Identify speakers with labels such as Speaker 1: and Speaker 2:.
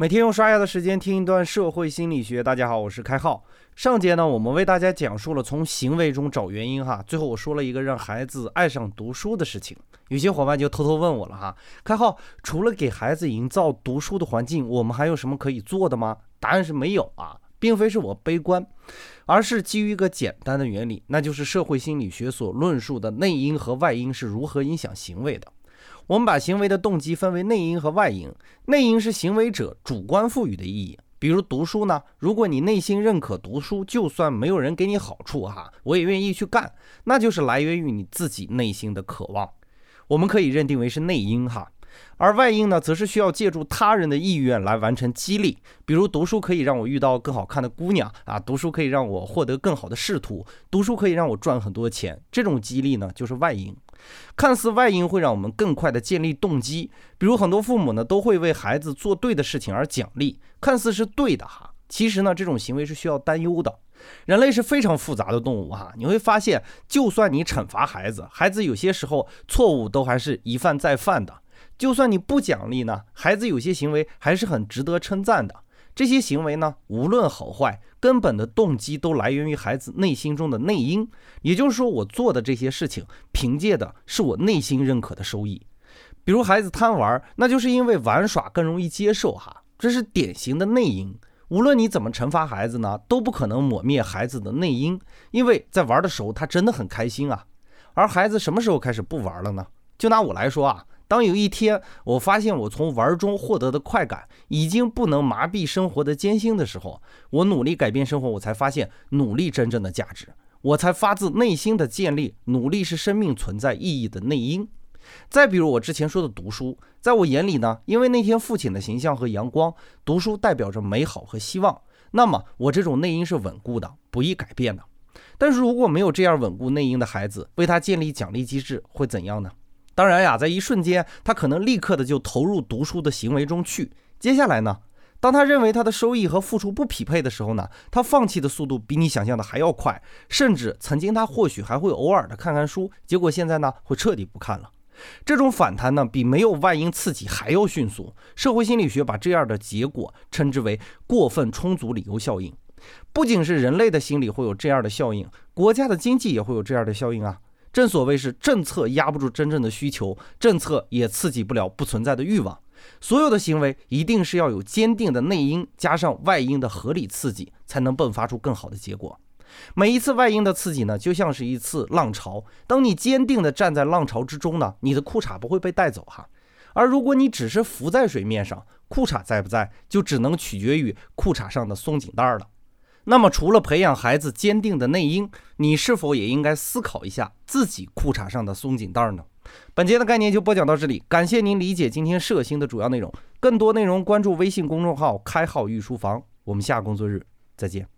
Speaker 1: 每天用刷牙的时间听一段社会心理学。大家好，我是开浩。上节呢，我们为大家讲述了从行为中找原因哈。最后我说了一个让孩子爱上读书的事情。有些伙伴就偷偷问我了哈，开浩，除了给孩子营造读书的环境，我们还有什么可以做的吗？答案是没有啊，并非是我悲观，而是基于一个简单的原理，那就是社会心理学所论述的内因和外因是如何影响行为的。我们把行为的动机分为内因和外因。内因是行为者主观赋予的意义，比如读书呢，如果你内心认可读书，就算没有人给你好处哈，我也愿意去干，那就是来源于你自己内心的渴望。我们可以认定为是内因哈。而外因呢，则是需要借助他人的意愿来完成激励，比如读书可以让我遇到更好看的姑娘啊，读书可以让我获得更好的仕途，读书可以让我赚很多钱，这种激励呢，就是外因。看似外因会让我们更快的建立动机，比如很多父母呢都会为孩子做对的事情而奖励，看似是对的哈，其实呢这种行为是需要担忧的。人类是非常复杂的动物哈，你会发现，就算你惩罚孩子，孩子有些时候错误都还是一犯再犯的；就算你不奖励呢，孩子有些行为还是很值得称赞的。这些行为呢，无论好坏，根本的动机都来源于孩子内心中的内因。也就是说，我做的这些事情，凭借的是我内心认可的收益。比如孩子贪玩，那就是因为玩耍更容易接受哈，这是典型的内因。无论你怎么惩罚孩子呢，都不可能抹灭孩子的内因，因为在玩的时候他真的很开心啊。而孩子什么时候开始不玩了呢？就拿我来说啊。当有一天我发现我从玩中获得的快感已经不能麻痹生活的艰辛的时候，我努力改变生活，我才发现努力真正的价值，我才发自内心的建立努力是生命存在意义的内因。再比如我之前说的读书，在我眼里呢，因为那天父亲的形象和阳光，读书代表着美好和希望，那么我这种内因是稳固的，不易改变的。但是如果没有这样稳固内因的孩子，为他建立奖励机制会怎样呢？当然呀，在一瞬间，他可能立刻的就投入读书的行为中去。接下来呢，当他认为他的收益和付出不匹配的时候呢，他放弃的速度比你想象的还要快。甚至曾经他或许还会偶尔的看看书，结果现在呢，会彻底不看了。这种反弹呢，比没有外因刺激还要迅速。社会心理学把这样的结果称之为过分充足理由效应。不仅是人类的心理会有这样的效应，国家的经济也会有这样的效应啊。正所谓是政策压不住真正的需求，政策也刺激不了不存在的欲望。所有的行为一定是要有坚定的内因，加上外因的合理刺激，才能迸发出更好的结果。每一次外因的刺激呢，就像是一次浪潮。当你坚定地站在浪潮之中呢，你的裤衩不会被带走哈。而如果你只是浮在水面上，裤衩在不在，就只能取决于裤衩上的松紧带了。那么，除了培养孩子坚定的内因，你是否也应该思考一下自己裤衩上的松紧带呢？本节的概念就播讲到这里，感谢您理解今天摄星的主要内容。更多内容关注微信公众号“开号御书房”，我们下工作日再见。